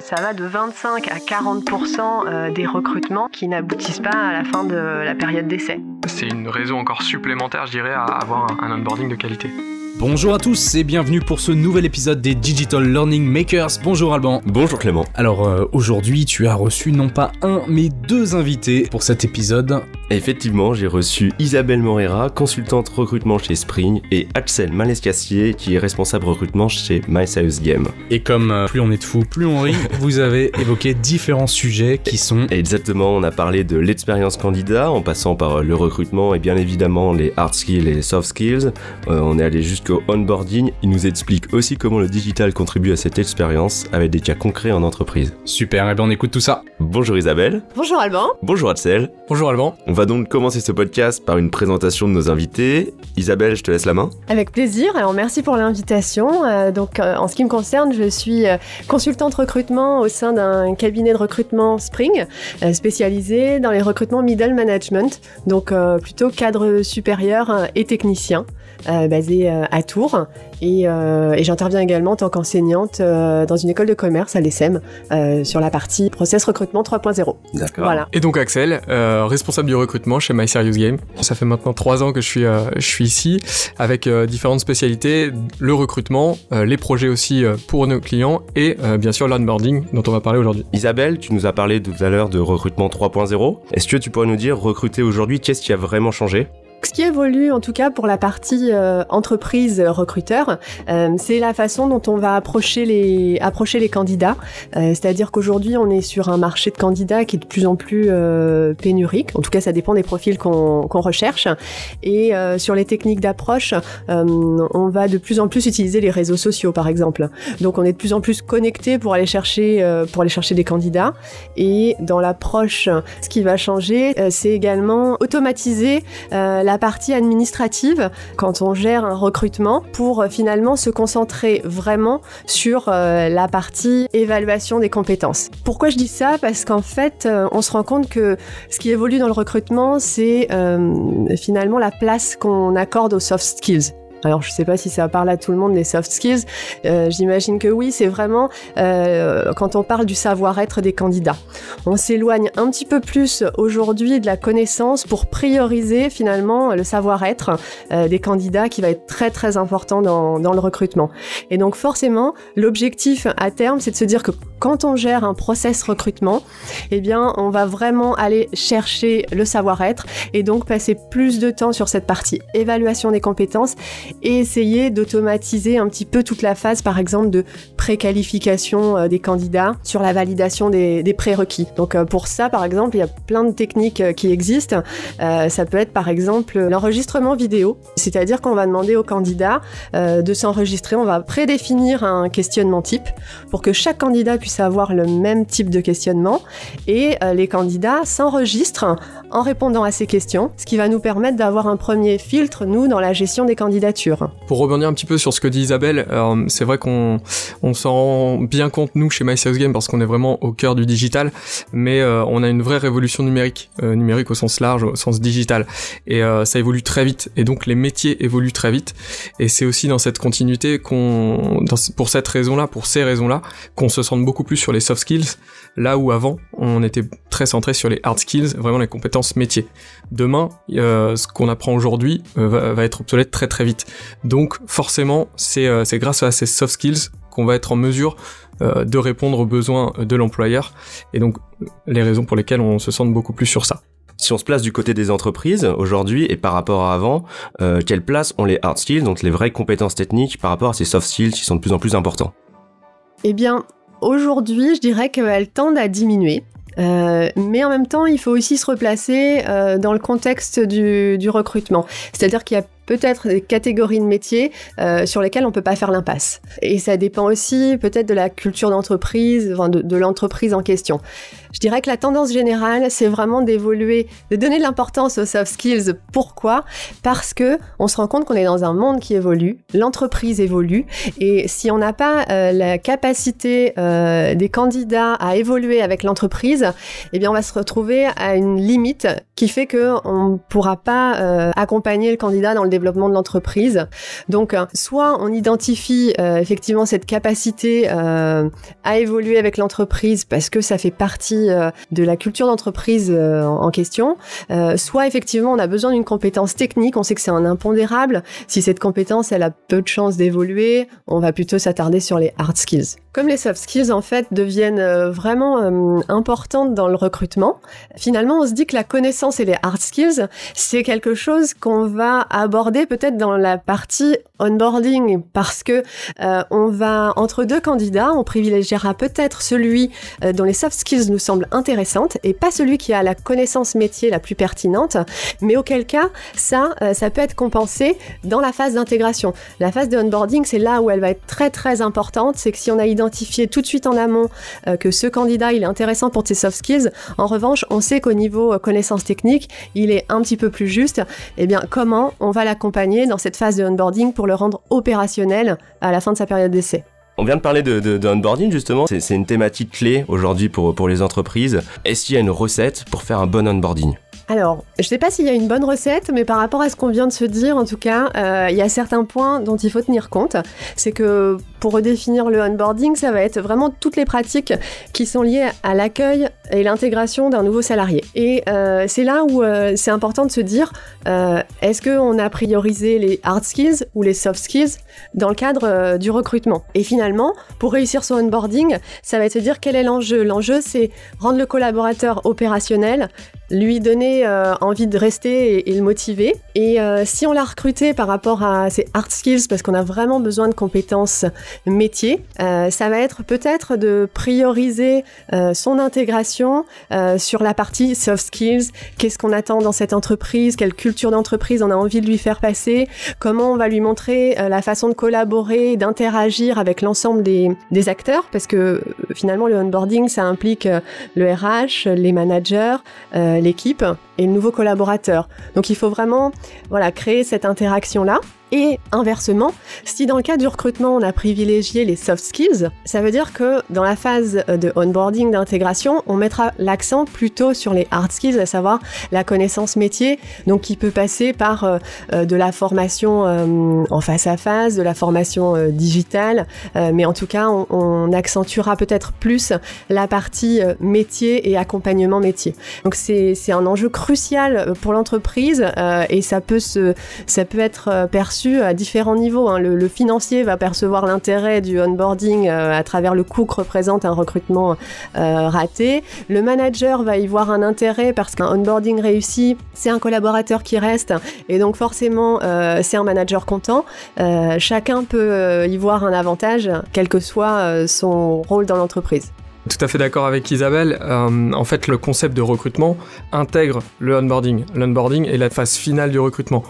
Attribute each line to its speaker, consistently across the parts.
Speaker 1: ça va de 25 à 40% euh, des recrutements qui n'aboutissent pas à la fin de la période d'essai.
Speaker 2: C'est une raison encore supplémentaire, je dirais, à avoir un onboarding de qualité.
Speaker 3: Bonjour à tous et bienvenue pour ce nouvel épisode des Digital Learning Makers. Bonjour Alban.
Speaker 4: Bonjour Clément.
Speaker 3: Alors euh, aujourd'hui tu as reçu non pas un mais deux invités pour cet épisode.
Speaker 4: Effectivement, j'ai reçu Isabelle Morera, consultante recrutement chez Spring, et Axel Malescassier, qui est responsable recrutement chez My Game.
Speaker 3: Et comme euh, plus on est de fous, plus on rit, vous avez évoqué différents sujets qui sont...
Speaker 4: Exactement, on a parlé de l'expérience candidat, en passant par euh, le recrutement et bien évidemment les hard skills et les soft skills. on est allé jusqu'au onboarding, il nous explique aussi comment le digital contribue à cette expérience avec des cas concrets en entreprise.
Speaker 3: Super, et eh bien on écoute tout ça.
Speaker 4: Bonjour Isabelle.
Speaker 1: Bonjour Alban.
Speaker 4: Bonjour Axel.
Speaker 2: Bonjour Alban.
Speaker 4: On va donc commencer ce podcast par une présentation de nos invités. Isabelle, je te laisse la main.
Speaker 1: Avec plaisir, alors merci pour l'invitation. Euh, donc euh, en ce qui me concerne, je suis euh, consultante recrutement au sein d'un cabinet de recrutement Spring, spécialisé dans les recrutements middle management, donc plutôt cadre supérieur et technicien. Euh, basée euh, à Tours. Et, euh, et j'interviens également en tant qu'enseignante dans une école de commerce à l'ESSEM sur la partie process recrutement 3.0.
Speaker 4: D'accord.
Speaker 1: Voilà.
Speaker 2: Et donc Axel, responsable du recrutement chez My Serious Game. Ça fait maintenant trois ans que je suis, je suis ici avec différentes spécialités, le recrutement, les projets aussi pour nos clients et bien sûr l'onboarding dont on va parler aujourd'hui.
Speaker 4: Isabelle, tu nous as parlé tout à l'heure de recrutement 3.0. Est-ce que tu pourrais nous dire recruter aujourd'hui, qu'est-ce qui a vraiment changé?
Speaker 1: Ce qui évolue, en tout cas pour la partie euh, entreprise recruteur, euh, c'est la façon dont on va approcher les approcher les candidats. Euh, c'est-à-dire qu'aujourd'hui, on est sur un marché de candidats qui est de plus en plus pénurique. En tout cas, ça dépend des profils qu'on recherche. Et sur les techniques d'approche, on va de plus en plus utiliser les réseaux sociaux, par exemple. Donc, on est de plus en plus connecté pour aller chercher pour aller chercher des candidats. Et dans l'approche, ce qui va changer, c'est également automatiser la la partie administrative quand on gère un recrutement pour euh, finalement se concentrer vraiment sur euh, la partie évaluation des compétences. Pourquoi je dis ça? Parce qu'en fait, euh, on se rend compte que ce qui évolue dans le recrutement, c'est finalement la place qu'on accorde aux soft skills. Alors je sais pas si ça parle à tout le monde des soft skills. Euh, J'imagine que oui, c'est vraiment euh, quand on parle du savoir-être des candidats. On s'éloigne un petit peu plus aujourd'hui de la connaissance pour prioriser finalement le savoir-être euh, des candidats qui va être très très important dans, dans le recrutement. Et donc forcément, l'objectif à terme, c'est de se dire que quand on gère un process recrutement, eh bien on va vraiment aller chercher le savoir-être et donc passer plus de temps sur cette partie évaluation des compétences et essayer d'automatiser un petit peu toute la phase, par exemple, de préqualification euh, des candidats sur la validation des, prérequis. Donc euh, pour ça, par exemple, il y a plein de techniques euh, qui existent. ça peut être par exemple l'enregistrement vidéo, c'est-à-dire qu'on va demander au candidat de s'enregistrer, on va prédéfinir un questionnement type pour que chaque candidat puisse avoir le même type de questionnement. Et les candidats s'enregistrent en répondant à ces questions, ce qui va nous permettre d'avoir un premier filtre, nous, dans la gestion des candidatures.
Speaker 2: Pour rebondir un petit peu sur ce que dit Isabelle, euh, c'est vrai qu'on on s'en rend bien compte nous chez My Game parce qu'on est vraiment au cœur du digital, mais euh, on a une vraie révolution numérique, euh, numérique au sens large, au sens digital, et ça évolue très vite, et donc les métiers évoluent très vite, et c'est aussi dans cette continuité qu'on, pour cette raison-là, pour ces raisons-là, qu'on se sente beaucoup plus sur les soft skills, là où avant on était très centré sur les hard skills, vraiment les compétences métiers. Demain, ce qu'on apprend aujourd'hui va, va être obsolète très très vite. Donc forcément, euh, c'est grâce à ces soft skills qu'on va être en mesure euh, de répondre aux besoins de l'employeur. Et donc les raisons pour lesquelles on se sente beaucoup plus sur ça.
Speaker 4: Si on se place du côté des entreprises aujourd'hui et par rapport à avant, euh, quelle place ont les hard skills, donc les vraies compétences techniques, par rapport à ces soft skills qui sont de plus en plus importants?
Speaker 1: Eh bien, aujourd'hui, je dirais qu'elles tendent à diminuer. mais en même temps, il faut aussi se replacer dans le contexte du, du recrutement. C'est-à-dire qu'il y a peut-être des catégories de métiers euh, sur lesquelles on peut pas faire l'impasse. Et ça dépend aussi peut-être de la culture d'entreprise, de, l'entreprise en question. Je dirais que la tendance générale, c'est vraiment d'évoluer, de donner de l'importance aux soft skills. Pourquoi? Parce que on se rend compte qu'on est dans un monde qui évolue, l'entreprise évolue, et si on n'a pas euh, la capacité euh, des candidats à évoluer avec l'entreprise, eh bien on va se retrouver à une limite qui fait que on pourra pas accompagner le candidat dans le développement développement de l'entreprise. Donc, soit on identifie effectivement cette capacité à évoluer avec l'entreprise parce que ça fait partie de la culture d'entreprise en question, soit effectivement on a besoin d'une compétence technique, on sait que c'est un impondérable. Si cette compétence elle a peu de chances d'évoluer, on va plutôt s'attarder sur les hard skills. Comme les soft skills en fait deviennent euh, vraiment euh, importantes dans le recrutement, finalement on se dit que la connaissance et les hard skills, c'est quelque chose qu'on va aborder peut-être dans la partie onboarding parce que euh, on va entre deux candidats, on privilégiera peut-être celui dont les soft skills nous semblent intéressantes et pas celui qui a la connaissance métier la plus pertinente, mais auquel cas ça ça peut être compensé dans la phase d'intégration. La phase de onboarding, c'est là où elle va être très très importante, c'est que si on a tout de suite en amont euh, que ce candidat il est intéressant pour ses soft skills. En revanche, on sait qu'au niveau euh, connaissances techniques, il est un petit peu plus juste. Eh bien, comment on va l'accompagner dans cette phase de onboarding pour le rendre opérationnel à la fin de sa période d'essai?
Speaker 4: On vient de parler de, de, onboarding justement, c'est une thématique clé aujourd'hui pour, pour les entreprises. Est-ce qu'il y a une recette pour faire un bon onboarding?
Speaker 1: Alors, je ne sais pas s'il y a une bonne recette, mais par rapport à ce qu'on vient de se dire, en tout cas, euh, il y a certains points dont il faut tenir compte. C'est que pour redéfinir le onboarding, ça va être vraiment toutes les pratiques qui sont liées à l'accueil et l'intégration d'un nouveau salarié. Et euh, c'est là où euh, c'est important de se dire, est-ce qu'on a priorisé les hard skills ou les soft skills dans le cadre du recrutement? Et finalement, pour réussir son onboarding, ça va être se dire quel est l'enjeu. L'enjeu, c'est rendre le collaborateur opérationnel, lui donner euh, envie de rester et, le motiver. Et euh, si on l'a recruté par rapport à ses hard skills, parce qu'on a vraiment besoin de compétences métiers, euh, ça va être peut-être de prioriser son intégration sur la partie soft skills. Qu'est-ce qu'on attend dans cette entreprise? Quelle culture d'entreprise on a envie de lui faire passer? Comment on va lui montrer la façon de collaborer, d'interagir avec l'ensemble des, acteurs? Parce que finalement, le onboarding, ça implique le RH, les managers, l'équipe et le nouveau collaborateur. Donc il faut vraiment voilà, créer cette interaction-là. Et inversement, si dans le cas du recrutement, on a privilégié les soft skills, ça veut dire que dans la phase de onboarding, d'intégration, on mettra l'accent plutôt sur les hard skills, à savoir la connaissance métier, donc qui peut passer par euh, euh, de la formation euh, en face à face, de la formation digitale, mais en tout cas, on, accentuera peut-être plus la partie métier et accompagnement métier. Donc c'est un enjeu crucial pour l'entreprise et ça peut, se, ça peut être perçu à différents niveaux. Hein. Le, financier va percevoir l'intérêt du onboarding euh, à travers le coût que représente un recrutement euh, raté. Le manager va y voir un intérêt parce qu'un onboarding réussi, c'est un collaborateur qui reste et donc forcément euh, c'est un manager content. chacun peut y voir un avantage, quel que soit son rôle dans l'entreprise.
Speaker 2: Tout à fait d'accord avec Isabelle. Euh, en fait, le concept de recrutement intègre le onboarding. L'onboarding est la phase finale du recrutement.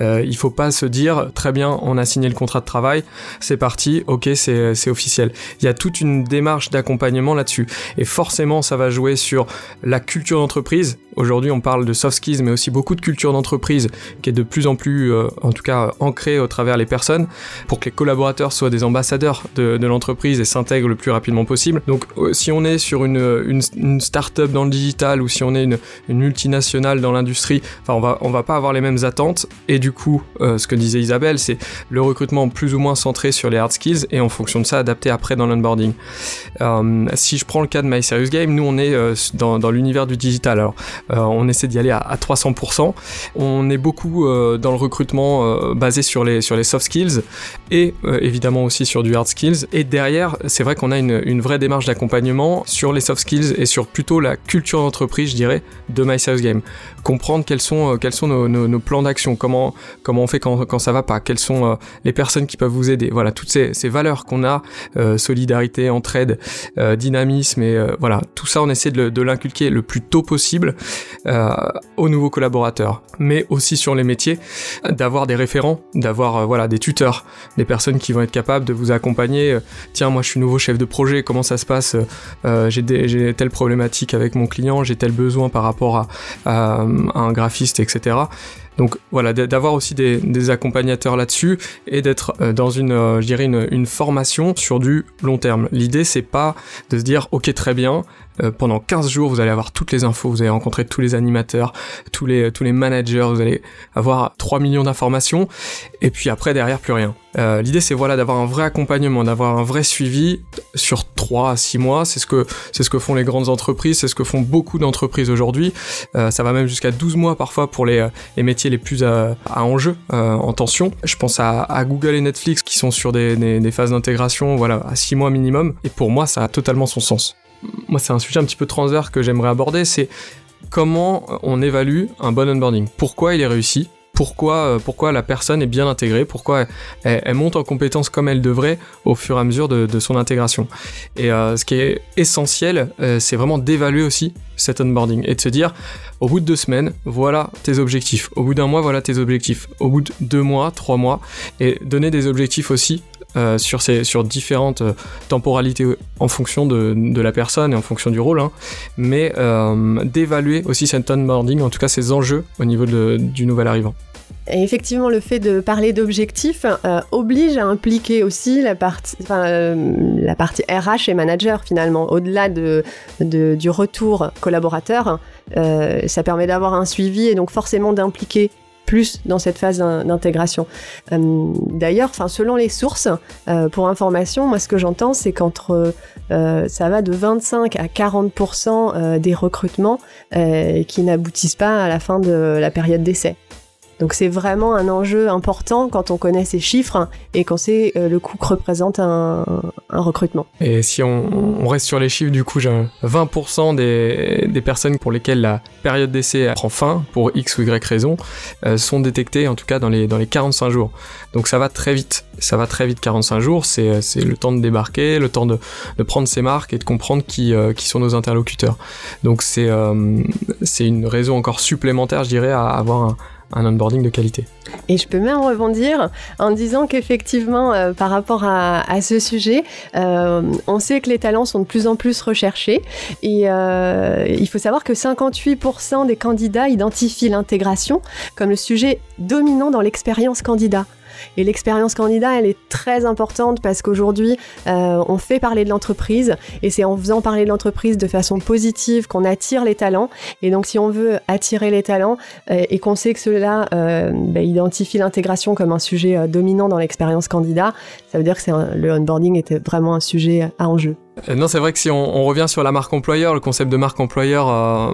Speaker 2: Euh, il faut pas se dire très bien, on a signé le contrat de travail, c'est parti, ok, c'est officiel. Il y a toute une démarche d'accompagnement là-dessus. Et forcément, ça va jouer sur la culture d'entreprise. Aujourd'hui, on parle de soft skills, mais aussi beaucoup de culture d'entreprise qui est de plus en plus, euh, en tout cas, ancrée au travers les personnes pour que les collaborateurs soient des ambassadeurs de, de l'entreprise et s'intègrent le plus rapidement possible. Donc, euh, si on est sur une, une, start-up dans le digital ou si on est une, multinationale dans l'industrie, enfin, on va, on va pas avoir les mêmes attentes. Et du coup, euh, ce que disait Isabelle, c'est le recrutement plus ou moins centré sur les hard skills et en fonction de ça, adapté après dans l'onboarding. Euh, si je prends le cas de My Serious Game, nous, on est euh, dans, dans l'univers du digital. Alors, on essaie d'y aller à, à, 300%. On est beaucoup dans le recrutement basé sur les, sur les soft skills et évidemment aussi sur du hard skills. Et derrière, c'est vrai qu'on a une, une vraie démarche d'accompagnement sur les soft skills et sur plutôt la culture d'entreprise, je dirais, de My Game. Comprendre quels sont, euh, quels sont nos, plans d'action, comment, comment on fait quand, quand ça va pas, quelles sont euh, les personnes qui peuvent vous aider. Voilà, toutes ces, ces valeurs qu'on a, euh, solidarité, entraide, dynamisme et voilà, tout ça, on essaie de, de l'inculquer le plus tôt possible aux nouveaux collaborateurs, mais aussi sur les métiers, d'avoir des référents, d'avoir voilà des tuteurs, des personnes qui vont être capables de vous accompagner. Tiens, moi je suis nouveau chef de projet, comment ça se passe euh, j'ai telle problématique avec mon client, j'ai tel besoin par rapport à, un graphiste, etc. Donc voilà, d'avoir aussi des, accompagnateurs là-dessus et d'être euh, dans une, euh, je dirais une, formation sur du long terme. L'idée c'est pas de se dire ok très bien, euh, pendant 15 jours, vous allez avoir toutes les infos, vous allez rencontrer tous les animateurs, tous les, tous les managers, vous allez avoir 3 millions d'informations, et puis après, derrière, plus rien. Euh, L'idée, c'est voilà, d'avoir un vrai accompagnement, d'avoir un vrai suivi sur 3 à 6 mois. C'est ce que, ce que font les grandes entreprises, c'est ce que font beaucoup d'entreprises aujourd'hui. Euh, ça va même jusqu'à 12 mois parfois pour les, les métiers les plus à, à enjeu, euh, en tension. Je pense à, Google et Netflix qui sont sur des, des, des phases d'intégration, voilà, à 6 mois minimum. Et pour moi, ça a totalement son sens moi c'est un sujet un petit peu transverse que j'aimerais aborder, c'est comment on évalue un bon onboarding. Pourquoi il est réussi? Pourquoi, euh, pourquoi la personne est bien intégrée, pourquoi elle, monte en compétence comme elle devrait au fur et à mesure de, son intégration. Et euh, ce qui est essentiel, euh, c'est vraiment d'évaluer aussi cet onboarding et de se dire, au bout de deux semaines, voilà tes objectifs. Au bout d'un mois, voilà tes objectifs. Au bout de deux mois, trois mois, et donner des objectifs aussi euh, sur, ces, sur différentes euh, temporalités en fonction de, la personne et en fonction du rôle, hein. mais euh, d'évaluer aussi cet onboarding, en tout cas ses enjeux au niveau du nouvel arrivant.
Speaker 1: Effectivement, le fait de parler d'objectifs oblige à impliquer aussi la partie, la partie RH et manager finalement. Au-delà de, du retour collaborateur, ça permet d'avoir un suivi et donc forcément d'impliquer plus dans cette phase d'intégration. Euh, d'ailleurs, selon les sources, euh, pour information, moi ce que j'entends, c'est qu'entre euh, ça va de 25 à 40% des recrutements qui n'aboutissent pas à la fin de la période d'essai. Donc c'est vraiment un enjeu important quand on connaît ces chiffres et qu'on sait euh, le coût que représente un, recrutement.
Speaker 2: Et si on, reste sur les chiffres, du coup, 20% des, des, personnes pour lesquelles la période d'essai prend fin, pour X ou Y raison, euh, sont détectées en tout cas dans les, dans les 45 jours. Donc ça va très vite. Ça va très vite 45 jours, c'est le temps de débarquer, le temps de, de, prendre ses marques et de comprendre qui, euh, qui sont nos interlocuteurs. Donc c'est c'est une raison encore supplémentaire, je dirais, à avoir un un onboarding de qualité.
Speaker 1: Et je peux même rebondir en disant qu'effectivement, euh, par rapport à, ce sujet, euh, on sait que les talents sont de plus en plus recherchés et euh, il faut savoir que 58% des candidats identifient l'intégration comme le sujet dominant dans l'expérience candidat. Et l'expérience candidat, elle est très importante parce qu'aujourd'hui, euh, on fait parler de l'entreprise et c'est en faisant parler de l'entreprise de façon positive qu'on attire les talents. Et donc, si on veut attirer les talents euh, et qu'on sait que cela euh, bah, identifie l'intégration comme un sujet dominant dans l'expérience candidat, ça veut dire que le onboarding était vraiment un sujet à enjeu.
Speaker 2: Euh, non, c'est vrai que si on, revient sur la marque employeur, le concept de marque employeur, euh,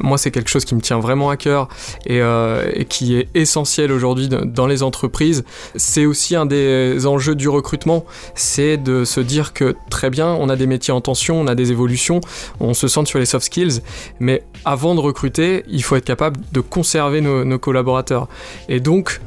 Speaker 2: moi c'est quelque chose qui me tient vraiment à cœur et, euh, qui est essentiel aujourd'hui dans les entreprises. C'est aussi un des enjeux du recrutement, c'est de se dire que très bien, on a des métiers en tension, on a des évolutions, on se centre sur les soft skills, mais avant de recruter, il faut être capable de conserver nos, collaborateurs. Et donc,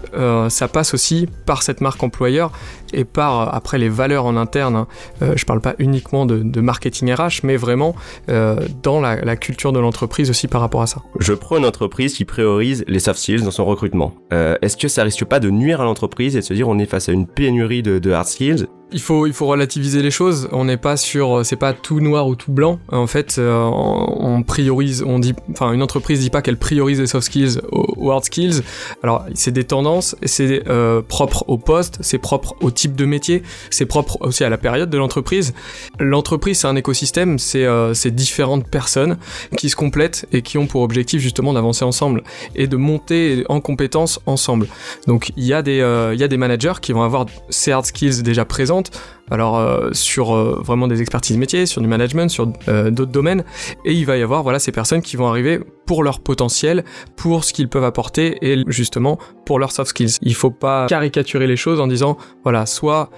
Speaker 2: ça passe aussi par cette marque employeur et par après les valeurs en interne. Hein. je parle pas uniquement de, marketing RH, mais vraiment euh, dans la, culture de l'entreprise aussi par rapport à ça.
Speaker 4: Je prends une entreprise qui priorise les soft skills dans son recrutement. Euh, est-ce que ça risque pas de nuire à l'entreprise et de se dire on est face à une pénurie de hard skills?
Speaker 2: Il faut, il faut relativiser les choses. On n'est pas sur, c'est pas tout noir ou tout blanc. En fait, euh, on, priorise, on dit, enfin, une entreprise dit pas qu'elle priorise les soft skills aux, hard skills. Alors, c'est des tendances, c'est euh, propre au poste, c'est propre au type de métier, c'est propre aussi à la période de l'entreprise. L'entreprise, c'est un écosystème, c'est euh, différentes personnes qui se complètent et qui ont pour objectif justement d'avancer ensemble et de monter en compétences ensemble. Donc, il y a euh, il y a des managers qui vont avoir ces hard skills déjà présents want alors euh, sur euh, vraiment des expertises métiers, sur du management, sur euh, d'autres domaines, et il va y avoir voilà ces personnes qui vont arriver pour leur potentiel, pour ce qu'ils peuvent apporter et justement pour leurs soft skills. Il faut pas caricaturer les choses en disant voilà soit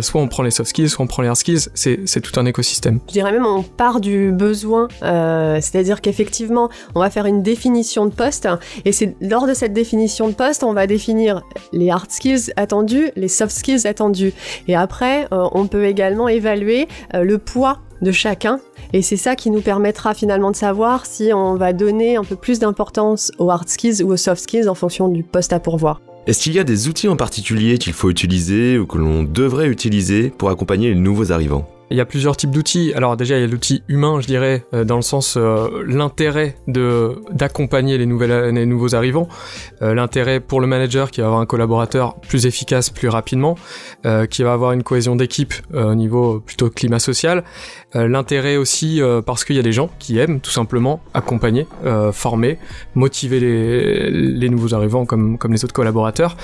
Speaker 2: soit on prend les soft skills, soit on prend les hard skills. C'est tout un écosystème.
Speaker 1: Je dirais même on part du besoin, c'est-à-dire qu'effectivement on va faire une définition de poste et c'est lors de cette définition de poste on va définir les hard skills attendus, les soft skills attendus et après on peut également évaluer euh, le poids de chacun. Et c'est ça qui nous permettra finalement de savoir si on va donner un peu plus d'importance aux hard skills ou aux soft skills en fonction du poste à pourvoir.
Speaker 4: Est-ce qu'il y a des outils en particulier qu'il faut utiliser ou que l'on devrait utiliser pour accompagner les nouveaux arrivants?
Speaker 2: Il y a plusieurs types d'outils. Alors déjà, il y a l'outil humain, je dirais, euh, dans le sens euh, l'intérêt de d'accompagner les nouvelles les nouveaux arrivants, euh, l'intérêt pour le manager qui va avoir un collaborateur plus efficace, plus rapidement, qui va avoir une cohésion d'équipe au niveau plutôt climat social, l'intérêt aussi parce qu'il y a des gens qui aiment tout simplement accompagner, former, motiver les, les nouveaux arrivants comme comme les autres collaborateurs.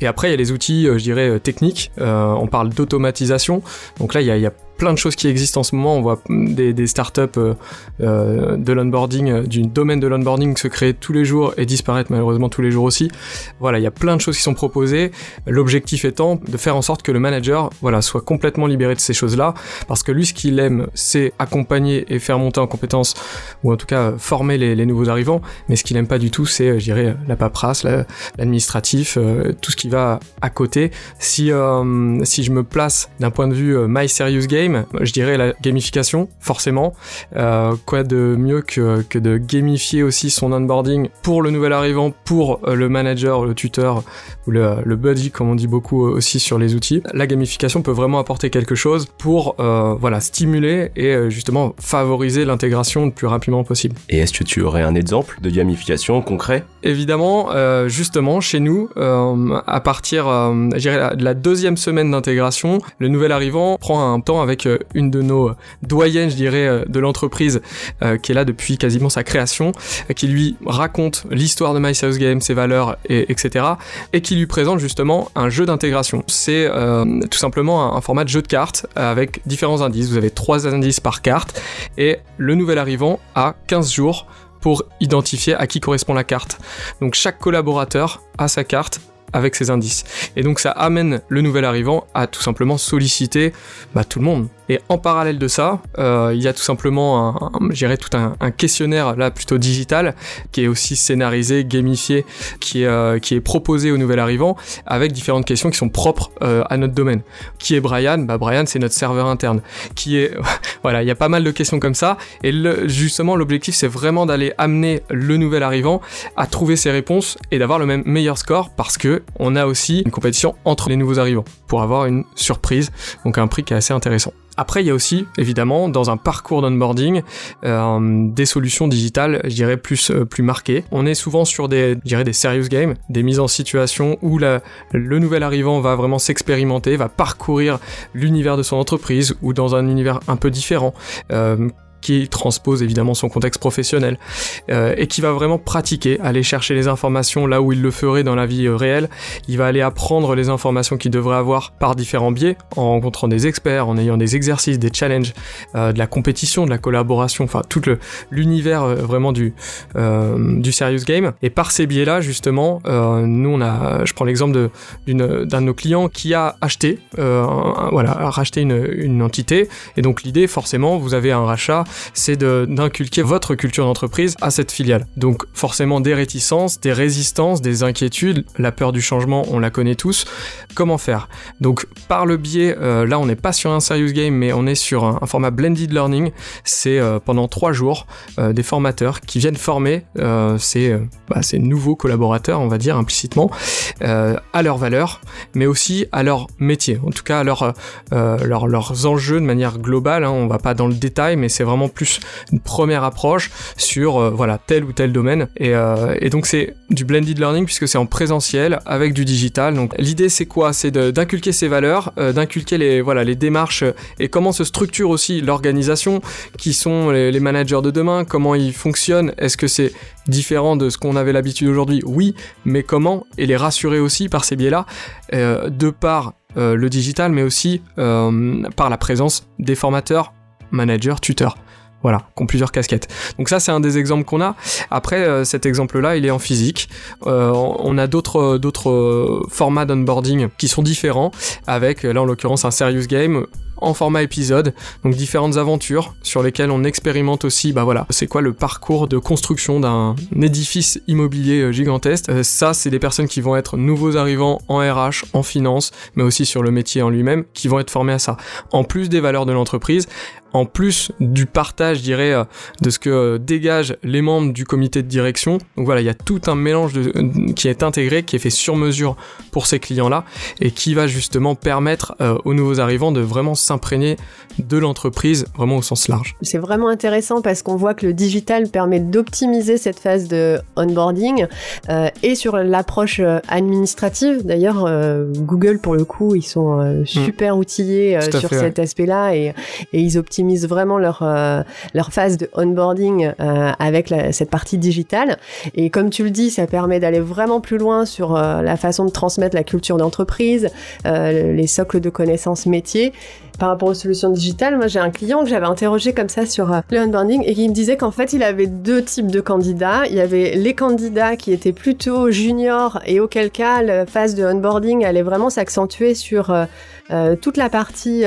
Speaker 2: Et après, il y a les outils, je dirais, techniques. on parle d'automatisation. Donc là, il y a, il y a plein de choses qui existent en ce moment. On voit des, startups euh, euh, de l'onboarding, euh, du domaine de l'onboarding se créer tous les jours et disparaître malheureusement tous les jours aussi. Voilà, il y a plein de choses qui sont proposées. L'objectif étant de faire en sorte que le manager, voilà, soit complètement libéré de ces choses-là, parce que lui, ce qu'il aime, c'est accompagner et faire monter en compétences, ou en tout cas former les, les nouveaux arrivants. Mais ce qu'il aime pas du tout, c'est, je dirais, la paperasse, l'administratif, tout ce qui va à côté. Si si je me place d'un point de vue My Serious Game je dirais la gamification, forcément. Euh, quoi de mieux que, que, de gamifier aussi son onboarding pour le nouvel arrivant, pour euh, le manager, le tuteur ou le, le buddy, comme on dit beaucoup aussi sur les outils. La gamification peut vraiment apporter quelque chose pour euh, voilà stimuler et justement favoriser l'intégration le plus rapidement possible.
Speaker 4: Et est-ce que tu aurais un exemple de gamification concret?
Speaker 2: Évidemment, justement, chez nous, à partir de la deuxième semaine d'intégration, le nouvel arrivant prend un temps avec euh, une de nos doyennes, je dirais, euh, de l'entreprise, euh, qui est là depuis quasiment sa création, qui lui raconte l'histoire de My Game, ses valeurs, et, etc. Et qui lui présente justement un jeu d'intégration. C'est tout simplement un, format de jeu de cartes avec différents indices. Vous avez trois indices par carte et le nouvel arrivant a 15 jours pour identifier à qui correspond la carte. Donc chaque collaborateur a sa carte avec ces indices. Et donc ça amène le nouvel arrivant à tout simplement solliciter bah, tout le monde. Et en parallèle de ça, euh, il y a tout simplement, un, j'irais tout un, questionnaire là plutôt digital qui est aussi scénarisé, gamifié, qui est, euh, qui est proposé au nouvel arrivant avec différentes questions qui sont propres euh, à notre domaine. Qui est Brian? Bah Brian c'est notre serveur interne. Qui est voilà, il y a pas mal de questions comme ça. Et le, justement l'objectif c'est vraiment d'aller amener le nouvel arrivant à trouver ses réponses et d'avoir le même meilleur score parce que on a aussi une compétition entre les nouveaux arrivants pour avoir une surprise, donc un prix qui est assez intéressant. Après, il y a aussi, évidemment, dans un parcours d'onboarding, euh, des solutions digitales, je dirais, plus, euh, plus marquées. On est souvent sur des, je dirais, des serious games, des mises en situation où la, le nouvel arrivant va vraiment s'expérimenter, va parcourir l'univers de son entreprise ou dans un univers un peu différent. Euh, qui transpose évidemment son contexte professionnel euh, et qui va vraiment pratiquer, aller chercher les informations là où il le ferait dans la vie euh, réelle. Il va aller apprendre les informations qu'il devrait avoir par différents biais, en rencontrant des experts, en ayant des exercices, des challenges, euh, de la compétition, de la collaboration, enfin tout l'univers vraiment du du serious game. Et par ces biais-là, justement, nous on a, je prends l'exemple d'un de, nos clients qui a acheté, voilà, a racheté une, une entité. Et donc l'idée, forcément, vous avez un rachat c'est d'inculquer votre culture d'entreprise à cette filiale. Donc forcément des réticences, des résistances, des inquiétudes, la peur du changement, on la connaît tous. Comment faire? Donc par le biais, euh, là on n'est pas sur un serious game, mais on est sur un, format blended learning. C'est euh, pendant trois jours euh, des formateurs qui viennent former ces, bah, ces, nouveaux collaborateurs, on va dire implicitement, à leurs valeurs, mais aussi à leur métier, en tout cas à leur, leurs enjeux de manière globale. Hein. On va pas dans le détail, mais c'est vraiment plus une première approche sur euh, voilà tel ou tel domaine. Et, euh, et donc c'est du blended learning puisque c'est en présentiel avec du digital. Donc l'idée c'est quoi? C'est d'inculquer ces valeurs, euh, d'inculquer les voilà les démarches et comment se structure aussi l'organisation, qui sont les, managers de demain, comment ils fonctionnent. Est-ce que c'est différent de ce qu'on avait l'habitude aujourd'hui? Oui, mais comment? Et les rassurer aussi par ces biais-là, de par le digital, mais aussi par la présence des formateurs, managers, tuteurs. Voilà, qui ont plusieurs casquettes. Donc ça, c'est un des exemples qu'on a. Après, euh, cet exemple-là, il est en physique. Euh, on a d'autres d'autres euh, formats d'onboarding qui sont différents, avec là en l'occurrence un serious game en format épisode, donc différentes aventures sur lesquelles on expérimente aussi, bah voilà, c'est quoi le parcours de construction d'un édifice immobilier gigantesque? ça, c'est des personnes qui vont être nouveaux arrivants en RH, en finance, mais aussi sur le métier en lui-même, qui vont être formés à ça. En plus des valeurs de l'entreprise, en plus du partage, je dirais, euh, de ce que euh, dégagent les membres du comité de direction. Donc voilà, il y a tout un mélange qui est intégré, qui est fait sur mesure pour ces clients-là, et qui va justement permettre euh, aux nouveaux arrivants de vraiment s'imprégner de l'entreprise vraiment au sens large.
Speaker 1: C'est vraiment intéressant parce qu'on voit que le digital permet d'optimiser cette phase de onboarding euh, et sur l'approche euh, administrative. D'ailleurs, euh, Google pour le coup, ils sont euh, super outillés sur
Speaker 2: fait,
Speaker 1: cet aspect-là et, et ils optimisent vraiment leur leur phase de onboarding avec la- cette partie digitale. Et comme tu le dis, ça permet d'aller vraiment plus loin sur la façon de transmettre la culture d'entreprise, les socles de connaissances métiers. Par rapport aux solutions digitales, moi j'ai un client que j'avais interrogé comme ça sur euh, le onboarding et qui me disait qu'en fait il avait deux types de candidats. Il y avait les candidats qui étaient plutôt juniors et auquel cas la phase de onboarding allait vraiment s'accentuer sur euh, euh, toute la partie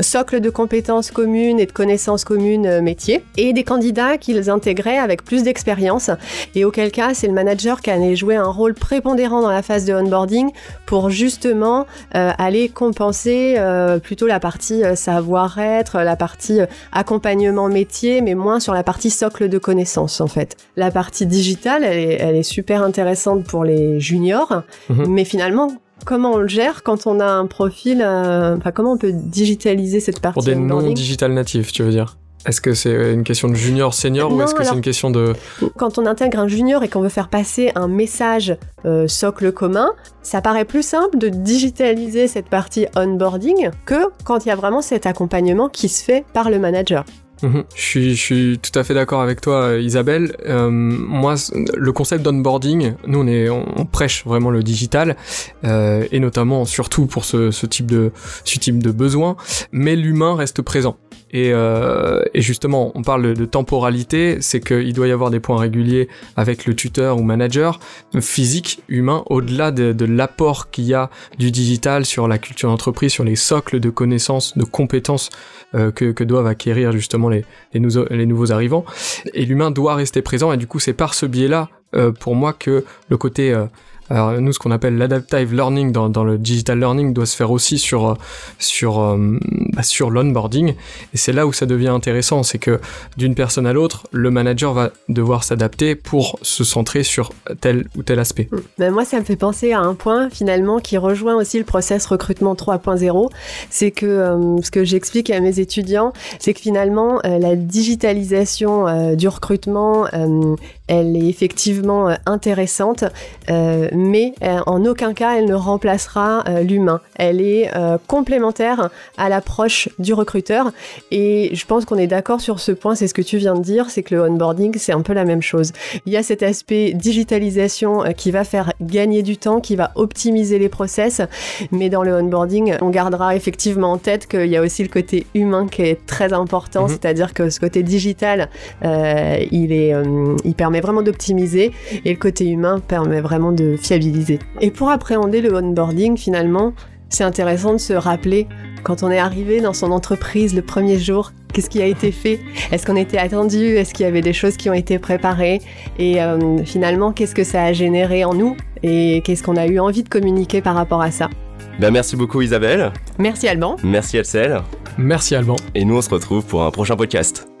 Speaker 1: socle de compétences communes et de connaissances communes euh, métiers, et des candidats qu'ils intégraient avec plus d'expérience, et auquel cas c'est le manager qui allait jouer un rôle prépondérant dans la phase de onboarding pour justement aller compenser euh, plutôt la partie euh, savoir-être, la partie euh, accompagnement métier, mais moins sur la partie socle de connaissances en fait. La partie digitale, elle est, elle est super intéressante pour les juniors,
Speaker 2: Mhm.
Speaker 1: mais finalement comment on le gère quand on a un profil, euh, enfin comment on peut digitaliser cette partie
Speaker 2: Pour des non digital natifs, tu veux dire? Est-ce que c'est une question de junior senior ou est-ce que c'est une question de
Speaker 1: Quand on intègre un junior et qu'on veut faire passer un message euh, socle commun, ça paraît plus simple de digitaliser cette partie onboarding que quand il y a vraiment cet accompagnement qui se fait par le manager.
Speaker 2: Mhm. Je suis, je suis tout à fait d'accord avec toi, euh, Isabelle. Euh, moi, le concept d'onboarding, nous, on, est, on, on prêche vraiment le digital, euh, et notamment, surtout pour ce, ce type de, ce type de besoin, mais l'humain reste présent. Et, euh, justement, on parle de, temporalité, c'est qu'il doit y avoir des points réguliers avec le tuteur ou manager, physique, humain, au-delà de, l'apport qu'il y a du digital sur la culture d'entreprise, sur les socles de connaissances, de compétences euh, que, doivent acquérir justement les, les, nou- les nouveaux arrivants. Et l'humain doit rester présent, et du coup, c'est par ce biais-là, euh, pour moi, que le côté... alors nous, ce qu'on appelle l'adaptive learning dans, le digital learning doit se faire aussi sur euh, sur euh, bah, sur l'onboarding et c'est là où ça devient intéressant, c'est que d'une personne à l'autre, le manager va devoir s'adapter pour se centrer sur tel ou tel aspect.
Speaker 1: Mais moi, ça me fait penser à un point finalement qui rejoint aussi le process recrutement 3.0. C'est que euh, ce que j'explique à mes étudiants, c'est que finalement, la digitalisation du recrutement, elle est effectivement euh, intéressante, euh, mais euh, en aucun cas elle ne remplacera euh, l'humain. Elle est euh, complémentaire à l'approche du recruteur. Et je pense qu'on est d'accord sur ce point, c'est ce que tu viens de dire, c'est que le onboarding, c'est un peu la même chose. Il y a cet aspect digitalisation qui va faire gagner du temps, qui va optimiser les process, mais dans le onboarding, on gardera effectivement en tête qu'il y a aussi le côté humain qui est très important,
Speaker 2: Mhm.
Speaker 1: c'est-à-dire que ce côté digital, il, est, il permet vraiment d'optimiser et le côté humain permet vraiment de fiabiliser. Et pour appréhender le onboarding, finalement, c'est intéressant de se rappeler quand on est arrivé dans son entreprise le premier jour, qu'est-ce qui a été fait? Est-ce qu'on était attendu? Est-ce qu'il y avait des choses qui ont été préparées? Et euh, finalement, qu'est-ce que ça a généré en nous? Et qu'est-ce qu'on a eu envie de communiquer par rapport à ça?
Speaker 4: Ben, merci beaucoup Isabelle,
Speaker 1: Merci Alban.
Speaker 4: Merci Elsel,
Speaker 2: Merci Alban.
Speaker 4: et nous on se retrouve pour un prochain podcast.